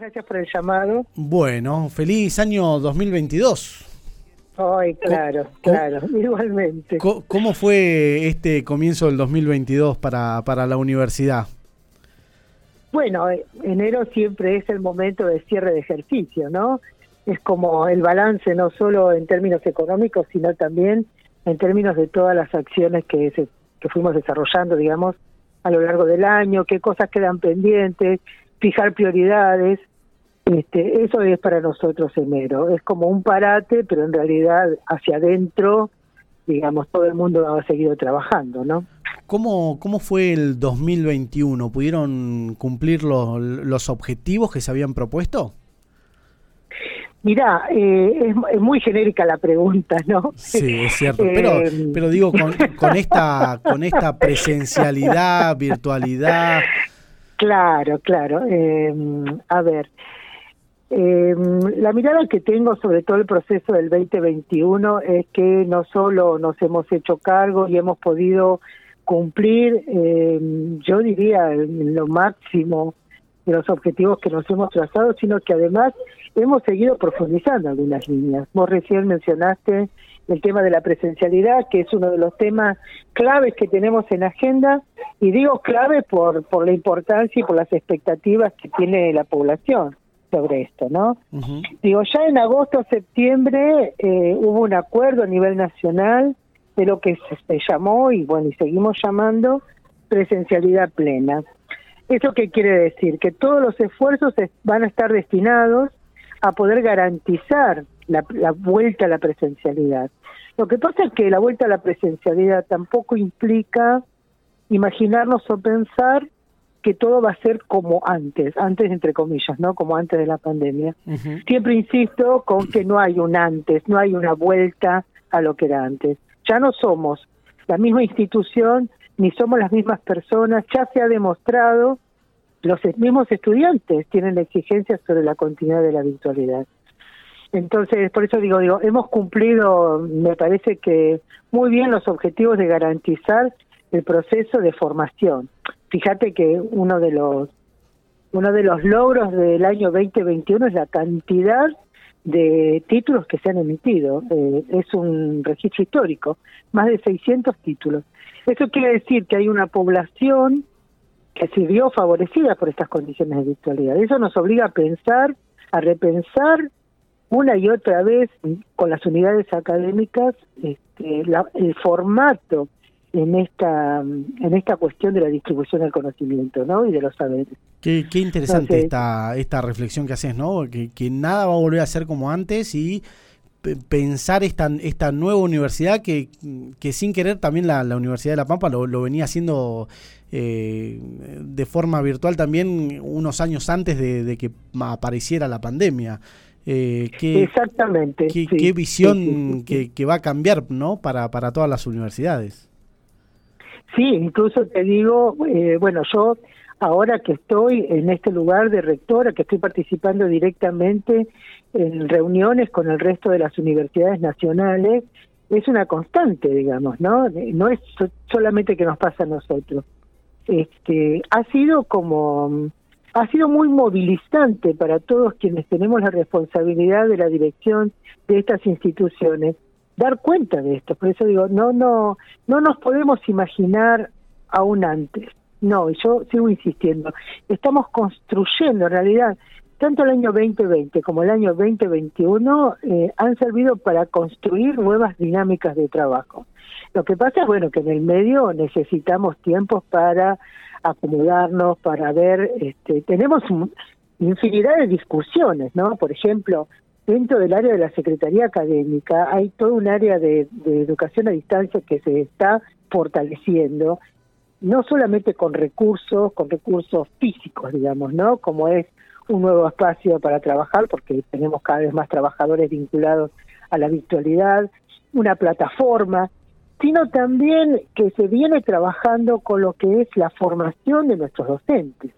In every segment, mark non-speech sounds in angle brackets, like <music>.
gracias por el llamado. Bueno, feliz año 2022. Ay, claro, claro, <laughs> igualmente. ¿Cómo fue este comienzo del 2022 para, para la universidad? Bueno, eh, enero siempre es el momento de cierre de ejercicio, ¿no? Es como el balance no solo en términos económicos, sino también en términos de todas las acciones que, se, que fuimos desarrollando, digamos, a lo largo del año, qué cosas quedan pendientes, fijar prioridades. Este, eso es para nosotros enero. Es como un parate, pero en realidad hacia adentro, digamos, todo el mundo ha seguido trabajando, ¿no? ¿Cómo, cómo fue el 2021? ¿Pudieron cumplir los, los objetivos que se habían propuesto? Mirá, eh, es, muy genérica la pregunta, ¿no? Sí, es cierto. <laughs> Pero, eh, pero digo, con, con, esta, con esta <laughs> presencialidad, virtualidad. Claro, claro. Eh, a ver, la mirada que tengo sobre todo el proceso del 2021 es que no solo nos hemos hecho cargo y hemos podido cumplir, eh, yo diría, lo máximo de los objetivos que nos hemos trazado, sino que además hemos seguido profundizando algunas líneas. Vos recién mencionaste el tema de la presencialidad, que es uno de los temas claves que tenemos en agenda, y digo clave por, por la importancia y por las expectativas que tiene la población sobre esto, ¿no? Digo, ya en agosto, septiembre eh, hubo un acuerdo a nivel nacional de lo que se, llamó y bueno, y seguimos llamando presencialidad plena. ¿Eso qué quiere decir? Que todos los esfuerzos van a estar destinados a poder garantizar la, la, vuelta a la presencialidad. Lo que pasa es que la vuelta a la presencialidad tampoco implica imaginarnos o pensar que todo va a ser como antes, antes entre comillas, ¿no? Como antes de la pandemia. Siempre insisto con que no hay un antes, no hay una vuelta a lo que era antes ya no somos la misma institución ni somos las mismas personas, ya se ha demostrado, los mismos estudiantes tienen exigencias sobre la continuidad de la virtualidad. Entonces, por eso digo, digo, hemos cumplido, me parece que muy bien los objetivos de garantizar el proceso de formación. Fíjate que uno de los uno de los logros del año 2021 es la cantidad de títulos que se han emitido. Eh, es un registro histórico, más de 600 títulos. Eso quiere decir que hay una población que se vio favorecida por estas condiciones de virtualidad. Eso nos obliga a pensar, a repensar una y otra vez con las unidades académicas este, el formato en esta en esta cuestión de la distribución del conocimiento ¿no? y de los saberes. Qué, qué interesante esta, esta reflexión que haces, ¿no? Que, que nada va a volver a ser como antes y pensar esta, esta nueva universidad que, que sin querer también la, la Universidad de La Pampa lo, lo venía haciendo eh, de forma virtual también unos años antes de, de que apareciera la pandemia. Eh, qué, Exactamente. Qué, qué visión que, que va a cambiar ¿no? para, para todas las universidades. Sí, incluso te digo, eh, bueno, yo ahora que estoy en este lugar de rectora, que estoy participando directamente en reuniones con el resto de las universidades nacionales, es una constante, digamos, ¿no? No es solamente que nos pasa a nosotros. Este, ha sido como ha sido muy movilizante para todos quienes tenemos la responsabilidad de la dirección de estas instituciones dar cuenta de esto. Por eso digo, no, no, no nos podemos imaginar aún antes. No, yo sigo insistiendo. Estamos construyendo, en realidad, tanto el año 2020 como el año 2021 eh, han servido para construir nuevas dinámicas de trabajo. Lo que pasa es, bueno, que en el medio necesitamos tiempos para acomodarnos, para ver, este, tenemos infinidad de discusiones, ¿no? Por ejemplo, dentro del área de la Secretaría Académica hay todo un área de, educación a distancia que se está fortaleciendo, no solamente con recursos, con recursos físicos, digamos, ¿no? Como es un nuevo espacio para trabajar, porque tenemos cada vez más trabajadores vinculados a la virtualidad, una plataforma, sino también que se viene trabajando con lo que es la formación de nuestros docentes.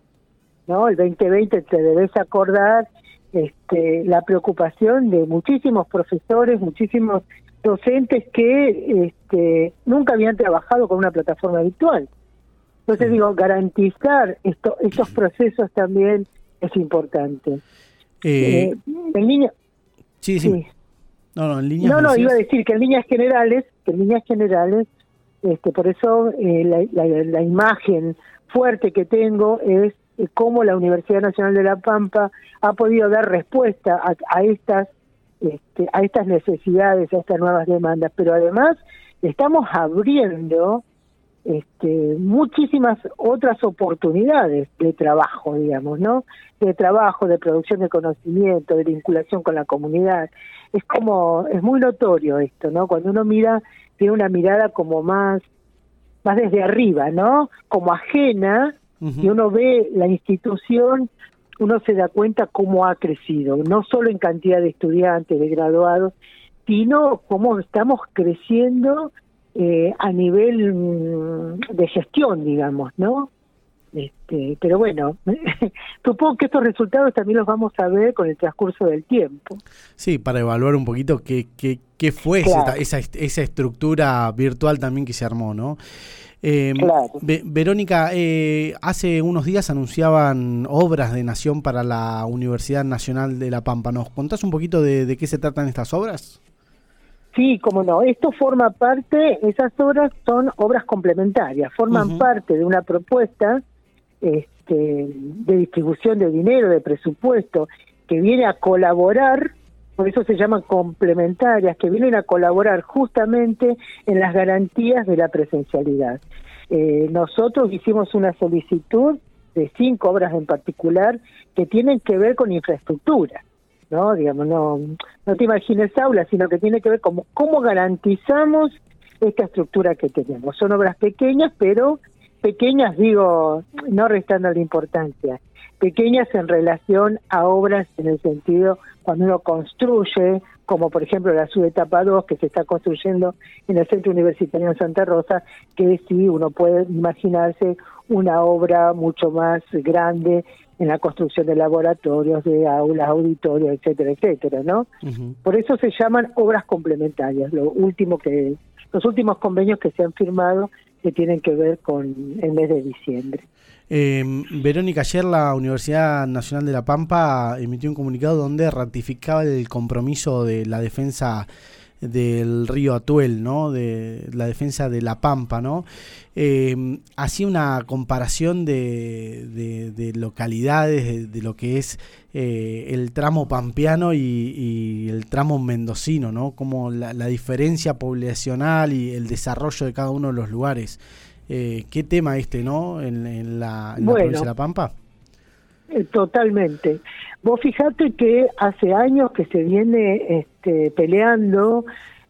¿no? El 2020 te debes acordar este, la preocupación de muchísimos profesores, muchísimos docentes que este, nunca habían trabajado con una plataforma virtual. Entonces digo, garantizar esto, estos procesos también es importante. Eh, en línea... Sí, sí. No, no, en líneas No, no, iba a decir que en líneas generales, que en líneas generales, este, por eso la, la, imagen fuerte que tengo es cómo la Universidad Nacional de La Pampa ha podido dar respuesta a, a estas este, a estas necesidades, a estas nuevas demandas, pero además estamos abriendo este, muchísimas otras oportunidades de trabajo, digamos, ¿no? De trabajo, de producción de conocimiento, de vinculación con la comunidad. Es como, es muy notorio esto, ¿no? Cuando uno mira, tiene una mirada como más, más desde arriba, ¿no? Como ajena, y uno ve la institución uno se da cuenta cómo ha crecido, no solo en cantidad de estudiantes, de graduados, sino cómo estamos creciendo eh, a nivel mm, de gestión, digamos, ¿no? Este, pero bueno, <laughs> supongo que estos resultados también los vamos a ver con el transcurso del tiempo. Sí, para evaluar un poquito qué, qué, qué fue esa, esa, esa estructura virtual también que se armó, ¿no? Eh, Verónica, eh, hace unos días anunciaban obras de Nación para la Universidad Nacional de La Pampa. ¿Nos contás un poquito de, qué se tratan estas obras? Sí, como no. Esto forma parte, esas obras son obras complementarias, forman parte de una propuesta este, de distribución de dinero, de presupuesto, que viene a colaborar por eso se llaman complementarias, que vienen a colaborar justamente en las garantías de la presencialidad. Eh, nosotros hicimos una solicitud de cinco obras en particular que tienen que ver con infraestructura, ¿no? Digamos, no, no te imagines aulas, sino que tiene que ver con cómo garantizamos esta estructura que tenemos. Son obras pequeñas, pero pequeñas, digo, no restando la importancia pequeñas en relación a obras en el sentido cuando uno construye, como por ejemplo la subetapa 2 que se está construyendo en el Centro Universitario de Santa Rosa, que sí uno puede imaginarse una obra mucho más grande en la construcción de laboratorios, de aulas, auditorios, etcétera, etcétera, ¿no? Por eso se llaman obras complementarias. Lo último que los últimos convenios que se han firmado que tienen que ver con el mes de diciembre. Eh, Verónica, ayer la Universidad Nacional de La Pampa emitió un comunicado donde ratificaba el compromiso de la defensa del río Atuel, ¿no? De la defensa de La Pampa, ¿no? Eh, hacía una comparación de, de, localidades, de, lo que es eh, el tramo pampeano y, el tramo mendocino, ¿no? Como la, diferencia poblacional y el desarrollo de cada uno de los lugares. Eh, ¿Qué tema este, no? En, la, provincia de La Pampa. Eh, totalmente. Vos fijate que hace años que se viene este, peleando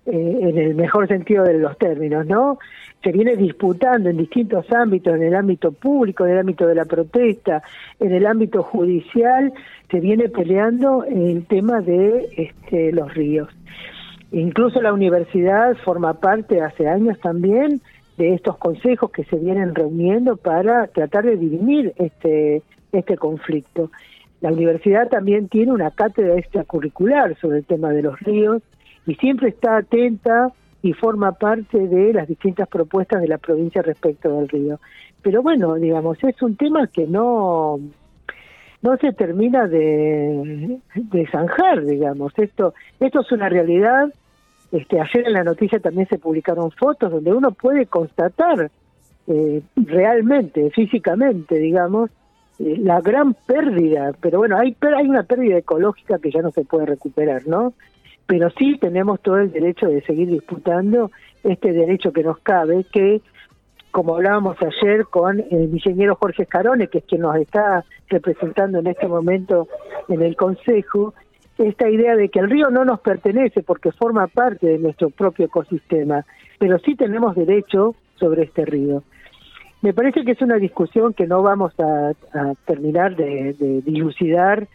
eh, en el mejor sentido de los términos, ¿no? Se viene disputando en distintos ámbitos, en el ámbito público, en el ámbito de la protesta, en el ámbito judicial, se viene peleando el tema de este, los ríos. Incluso la universidad forma parte hace años también de estos consejos que se vienen reuniendo para tratar de dirimir este, este conflicto. La universidad también tiene una cátedra extracurricular sobre el tema de los ríos y siempre está atenta y forma parte de las distintas propuestas de la provincia respecto del río. Pero bueno, digamos, es un tema que no no se termina de, de zanjar, digamos. Esto esto es una realidad este, ayer en la noticia también se publicaron fotos donde uno puede constatar eh, realmente, físicamente, digamos, la gran pérdida, pero bueno, hay, hay una pérdida ecológica que ya no se puede recuperar, ¿no? Pero sí tenemos todo el derecho de seguir disputando este derecho que nos cabe, que como hablábamos ayer con el ingeniero Jorge Escarone, que es quien nos está representando en este momento en el Consejo, esta idea de que el río no nos pertenece porque forma parte de nuestro propio ecosistema, pero sí tenemos derecho sobre este río. Me parece que es una discusión que no vamos a, terminar de, dilucidar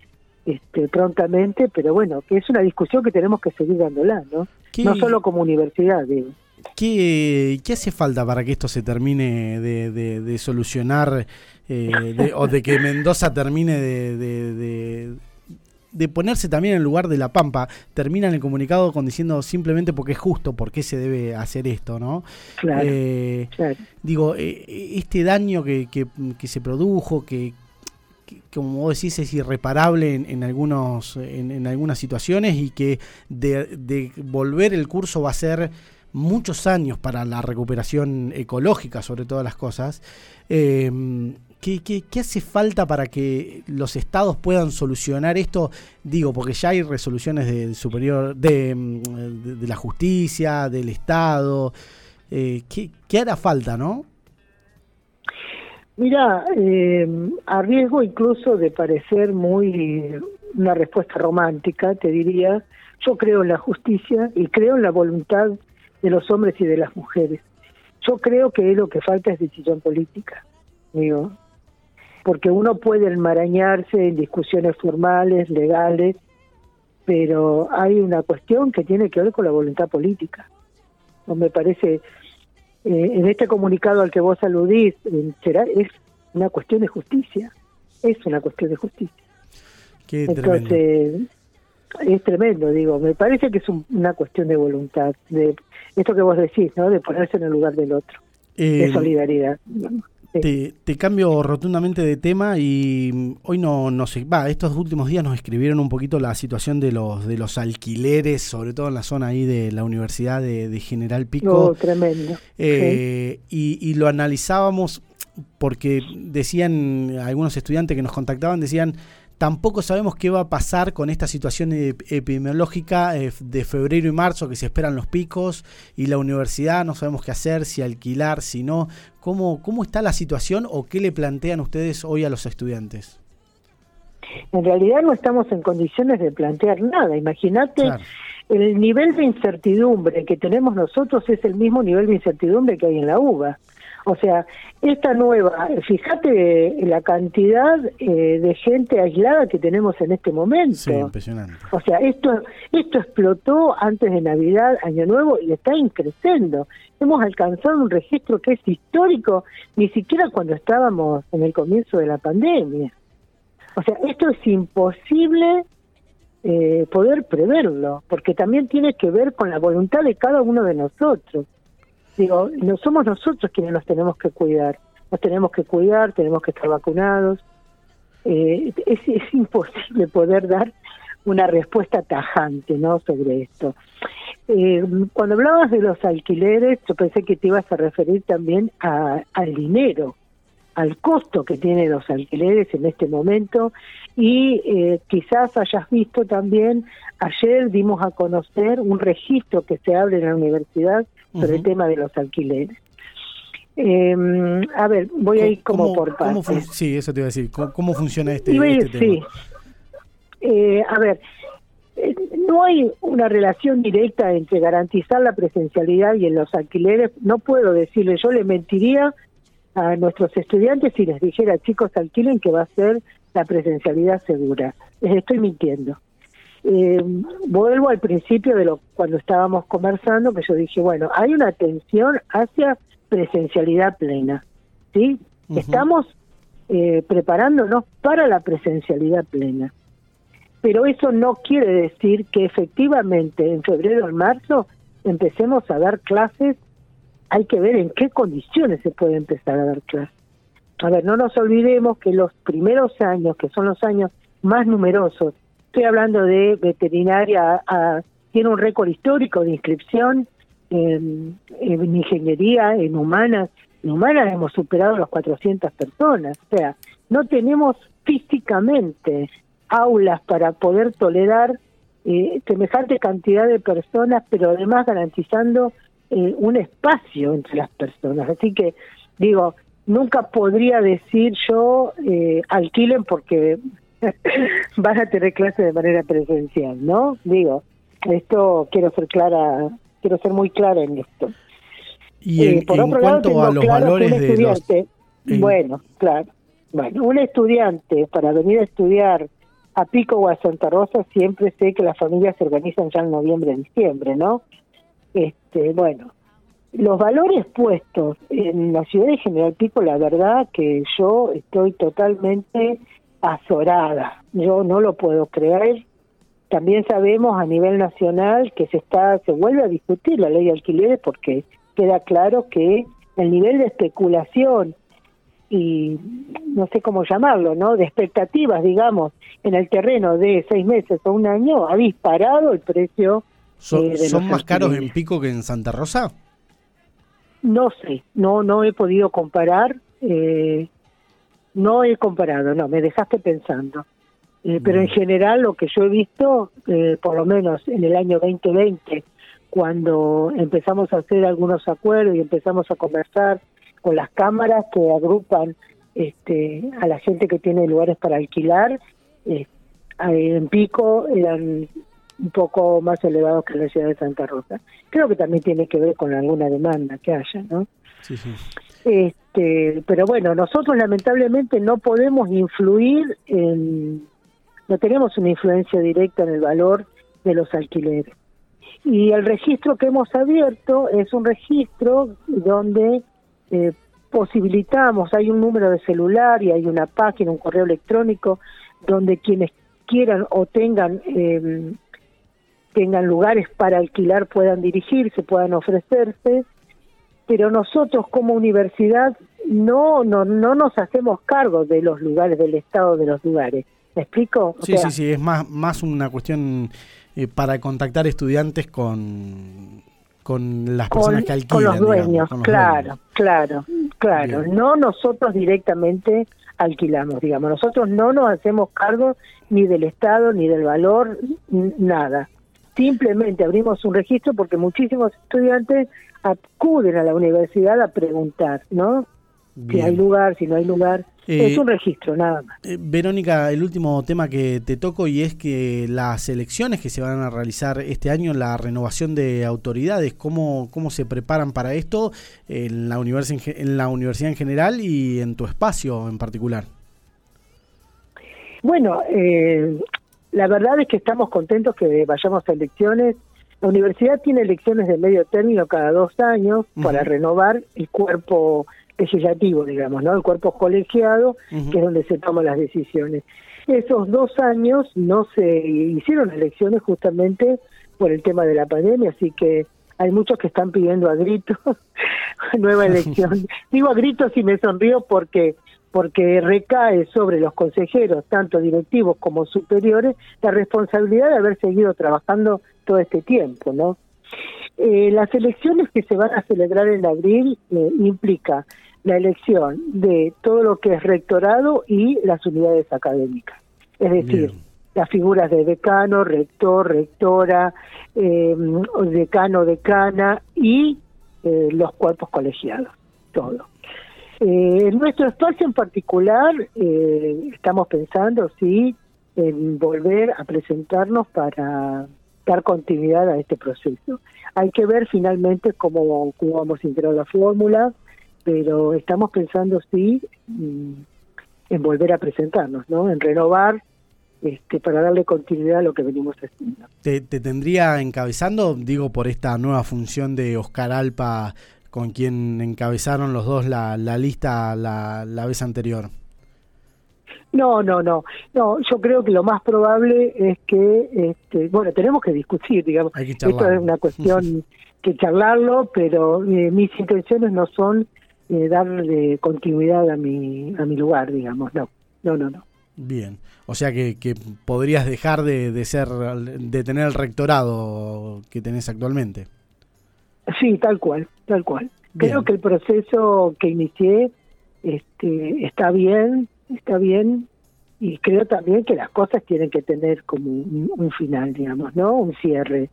este, prontamente, pero bueno, que es una discusión que tenemos que seguir dándola, ¿no? No solo como universidad, digo. ¿Qué, ¿Qué, hace falta para que esto se termine de, solucionar eh, o de que Mendoza termine de, de ponerse también en el lugar de la Pampa, termina en el comunicado con diciendo simplemente porque es justo, por qué se debe hacer esto, ¿no? Claro. Eh, digo, eh, este daño que, que, se produjo, que, como vos decís, es irreparable en, algunos, en, algunas situaciones y que de, volver el curso va a ser muchos años para la recuperación ecológica, sobre todas las cosas. Eh, ¿Qué, qué, hace falta para que los estados puedan solucionar esto? Digo, porque ya hay resoluciones del superior, de, de, la justicia, del Estado. Eh, ¿qué, ¿qué, hará falta, no? Mira, eh, a riesgo incluso de parecer muy una respuesta romántica, te diría, yo creo en la justicia y creo en la voluntad de los hombres y de las mujeres. Yo creo que lo que falta es decisión política, digo, porque uno puede enmarañarse en discusiones formales, legales, pero hay una cuestión que tiene que ver con la voluntad política. No me parece, eh, en este comunicado al que vos aludís, eh, será es una cuestión de justicia, es una cuestión de justicia. Qué Entonces, es tremendo, digo, me parece que es una cuestión de voluntad, de esto que vos decís, ¿no? De ponerse en el lugar del otro, de eh, Te, cambio rotundamente de tema y mm, hoy no, no sé, va, estos últimos días nos escribieron un poquito la situación de los de los alquileres, sobre todo en la zona ahí de la Universidad de, General Pico. Oh, tremendo. Eh, y, y, lo analizábamos porque decían algunos estudiantes que nos contactaban, decían, Tampoco sabemos qué va a pasar con esta situación epidemiológica eh, de febrero y marzo, que se esperan los picos, y la universidad, no sabemos qué hacer, si alquilar, si no. ¿Cómo, cómo está la situación o qué le plantean ustedes hoy a los estudiantes? En realidad no estamos en condiciones de plantear nada. Imagínate, el nivel de incertidumbre que tenemos nosotros es el mismo nivel de incertidumbre que hay en la UBA. O sea, esta nueva, fíjate la cantidad eh, de gente aislada que tenemos en este momento. Sí, impresionante. O sea, esto, esto explotó antes de Navidad, Año Nuevo, y está increciendo. Hemos alcanzado un registro que es histórico, ni siquiera cuando estábamos en el comienzo de la pandemia. O sea, esto es imposible eh, poder preverlo, porque también tiene que ver con la voluntad de cada uno de nosotros. Digo, no somos nosotros quienes nos tenemos que cuidar. Nos tenemos que cuidar, tenemos que estar vacunados. Eh, es, imposible poder dar una respuesta tajante no sobre esto. Eh, cuando hablabas de los alquileres, yo pensé que te ibas a referir también al dinero, al costo que tienen los alquileres en este momento y eh, quizás hayas visto también, ayer dimos a conocer un registro que se abre en la universidad sobre el tema de los alquileres. Em, a ver, voy a ir como por partes. sí, eso te iba a decir. ¿Cómo, funciona este, este sí. Eh, a ver, eh, no hay una relación directa entre garantizar la presencialidad y en los alquileres. No puedo decirle, yo le mentiría a nuestros estudiantes si les dijera, chicos, alquilen que va a ser la presencialidad segura. Les estoy mintiendo eh, vuelvo al principio de lo cuando estábamos conversando, que yo dije, bueno, hay una tensión hacia presencialidad plena, ¿sí? Estamos eh, preparándonos para la presencialidad plena. Pero eso no quiere decir que efectivamente en febrero o marzo empecemos a dar clases. Hay que ver en qué condiciones se puede empezar a dar clases. A ver, no nos olvidemos que los primeros años, que son los años más numerosos estoy hablando de veterinaria, tiene un récord histórico de inscripción en, ingeniería, en humanas. En humanas hemos superado las 400 personas. O sea, no tenemos físicamente aulas para poder tolerar eh, semejante cantidad de personas, pero además garantizando eh, un espacio entre las personas. Así que, digo, nunca podría decir yo eh, alquilen porque <laughs> van a tener clase de manera presencial, ¿no? Digo, esto quiero ser clara, quiero ser muy clara en esto. Y en, eh, por otro cuanto lado, a los valores de los... Bueno, claro. Bueno, un estudiante para venir a estudiar a Pico o a Santa Rosa siempre sé que las familias se organizan ya en noviembre, diciembre, ¿no? Este, bueno, los valores puestos en la ciudad de General Pico, la verdad que yo estoy totalmente azorada. Yo no lo puedo creer. También sabemos a nivel nacional que se está se vuelve a discutir la ley de alquileres porque queda claro que el nivel de especulación y no sé cómo llamarlo, ¿no? De expectativas, digamos, en el terreno de seis meses o un año, ha disparado el precio. ¿Son, eh, ¿son más caros en Pico que en Santa Rosa? No sé, no, no he podido comparar, eh, no he comparado, no, me dejaste pensando. Eh, pero en general lo que yo he visto, por lo menos en el año 2020, cuando empezamos a hacer algunos acuerdos y empezamos a conversar con las cámaras que agrupan este, a la gente que tiene lugares para alquilar, eh, en Pico eran un poco más elevados que en la ciudad de Santa Rosa. Creo que también tiene que ver con alguna demanda que haya, ¿no? Sí, sí. Este, pero bueno, nosotros lamentablemente no podemos influir en, no tenemos una influencia directa en el valor de los alquileres. Y el registro que hemos abierto es un registro donde eh, posibilitamos, hay un número de celular y hay una página, un correo electrónico, donde quienes quieran o tengan eh, tengan lugares para alquilar puedan dirigirse, puedan ofrecerse, pero nosotros como universidad no, no, no nos hacemos cargo de los lugares, del estado de los lugares. ¿Me explico? sí, sí, sí, es más, más una cuestión eh, para contactar estudiantes con, con las personas que alquilan. Con los dueños, claro, claro, claro. No nosotros directamente alquilamos, digamos. Nosotros no nos hacemos cargo ni del Estado, ni del valor, nada. Simplemente abrimos un registro porque muchísimos estudiantes acuden a la universidad a preguntar, ¿no? Si hay lugar, si no hay lugar. es eh, un registro, nada más. Eh, Verónica, el último tema que te toco y es que las elecciones que se van a realizar este año, la renovación de autoridades, ¿cómo, cómo se preparan para esto en la, en la universidad en general y en tu espacio en particular? Bueno, eh, la verdad es que estamos contentos que vayamos a elecciones. La universidad tiene elecciones de medio término cada dos años para renovar el cuerpo legislativo, digamos, ¿no? El cuerpo colegiado, que es donde se toman las decisiones. Esos dos años no se hicieron elecciones justamente por el tema de la pandemia, así que hay muchos que están pidiendo a gritos <laughs> nueva <laughs> elección. Digo a gritos y me sonrío porque porque recae sobre los consejeros, tanto directivos como superiores, la responsabilidad de haber seguido trabajando todo este tiempo, ¿no? Eh, las elecciones que se van a celebrar en abril eh, implica la elección de todo lo que es rectorado y las unidades académicas. Es decir, las figuras de decano, rector, rectora, eh, decano, decana y eh, los cuerpos colegiados, todo. Eh, en nuestro espacio en particular eh, estamos pensando, sí, en volver a presentarnos para dar continuidad a este proceso. Hay que ver finalmente cómo, cómo vamos a integrar la fórmula, pero estamos pensando sí mm, en volver a presentarnos, ¿no? En renovar este, para darle continuidad a lo que venimos haciendo. ¿Te, tendría encabezando, digo, por esta nueva función de Oscar Alpa, con quien encabezaron los dos la, la lista la, la vez anterior? No, no, no, no. Yo creo que lo más probable es que, este, bueno, tenemos que discutir, digamos. Esto es una cuestión <laughs> que charlarlo, pero eh, mis intenciones no son eh, darle continuidad a mi, a mi lugar, digamos. No, no, no, no. Bien, o sea que, que podrías dejar de, de ser, de tener el rectorado que tenés actualmente. Sí, tal cual, tal cual. Creo que el proceso que inicié este, está bien, está bien, y creo también que las cosas tienen que tener como un final, digamos, ¿no? Un cierre.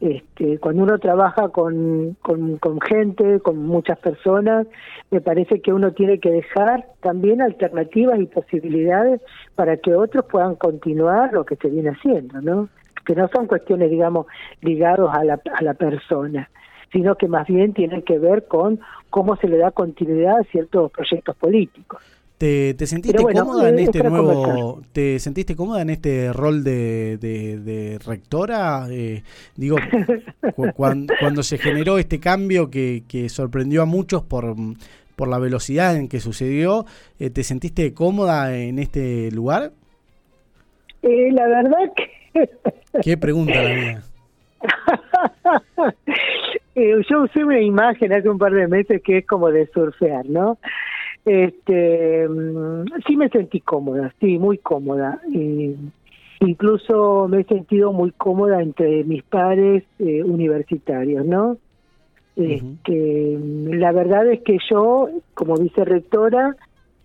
Este, cuando uno trabaja con, con, gente, con muchas personas, me parece que uno tiene que dejar también alternativas y posibilidades para que otros puedan continuar lo que se viene haciendo, ¿no? Que no son cuestiones, digamos, ligados a la, a la persona, sino que más bien tienen que ver con cómo se le da continuidad a ciertos proyectos políticos. ¿Te, sentiste cómoda en este nuevo, te sentiste cómoda en este rol de, de, rectora? Eh, digo, <laughs> cuando, se generó este cambio que, que sorprendió a muchos por, por la velocidad en que sucedió, eh, ¿te sentiste cómoda en este lugar? Eh, la verdad que... ¿Qué pregunta la mía? <laughs> yo usé una imagen hace un par de meses que es como de surfear, ¿no? Este, mm, sí me sentí cómoda, sí, muy cómoda. incluso me he sentido muy cómoda entre mis pares eh, universitarios, ¿no? Este, la verdad es que yo, como vicerrectora,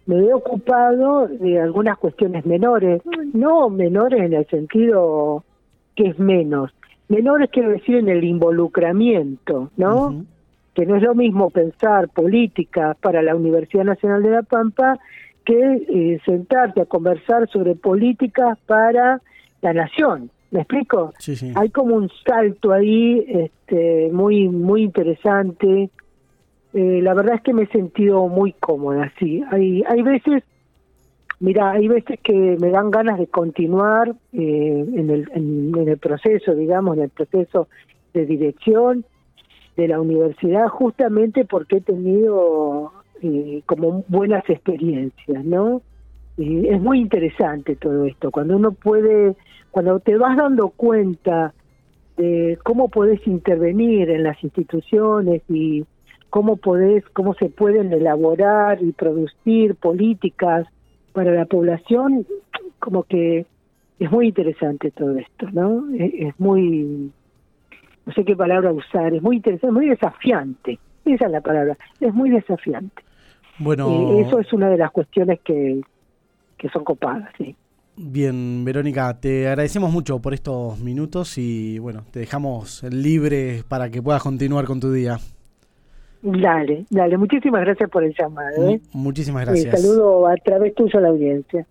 me he ocupado de algunas cuestiones menores, no menores en el sentido que es menos, menores quiero decir en el involucramiento, ¿no? Que no es lo mismo pensar política para la Universidad Nacional de La Pampa que eh, sentarte a conversar sobre políticas para la nación. ¿Me explico? Sí, sí. Hay como un salto ahí este, muy, muy interesante eh, la verdad es que me he sentido muy cómoda, sí. Hay, hay veces, mira, hay veces que me dan ganas de continuar eh, en, el, en, el proceso, digamos, en el proceso de dirección de la universidad, justamente porque he tenido eh, como buenas experiencias, ¿no? es muy interesante todo esto, cuando uno puede, cuando te vas dando cuenta de cómo puedes intervenir en las instituciones y cómo podés, cómo se pueden elaborar y producir políticas para la población, como que es muy interesante todo esto, ¿no? Es, muy, no sé qué palabra usar, es muy interesante, muy desafiante, esa es la palabra, es muy desafiante. Bueno, eh, eso es una de las cuestiones que, que son copadas, sí. Bien, Verónica, te agradecemos mucho por estos minutos y bueno, te dejamos libre para que puedas continuar con tu día. Dale, dale, muchísimas gracias por el llamado. ¿eh? Muchísimas gracias. saludo a través tuyo a la audiencia.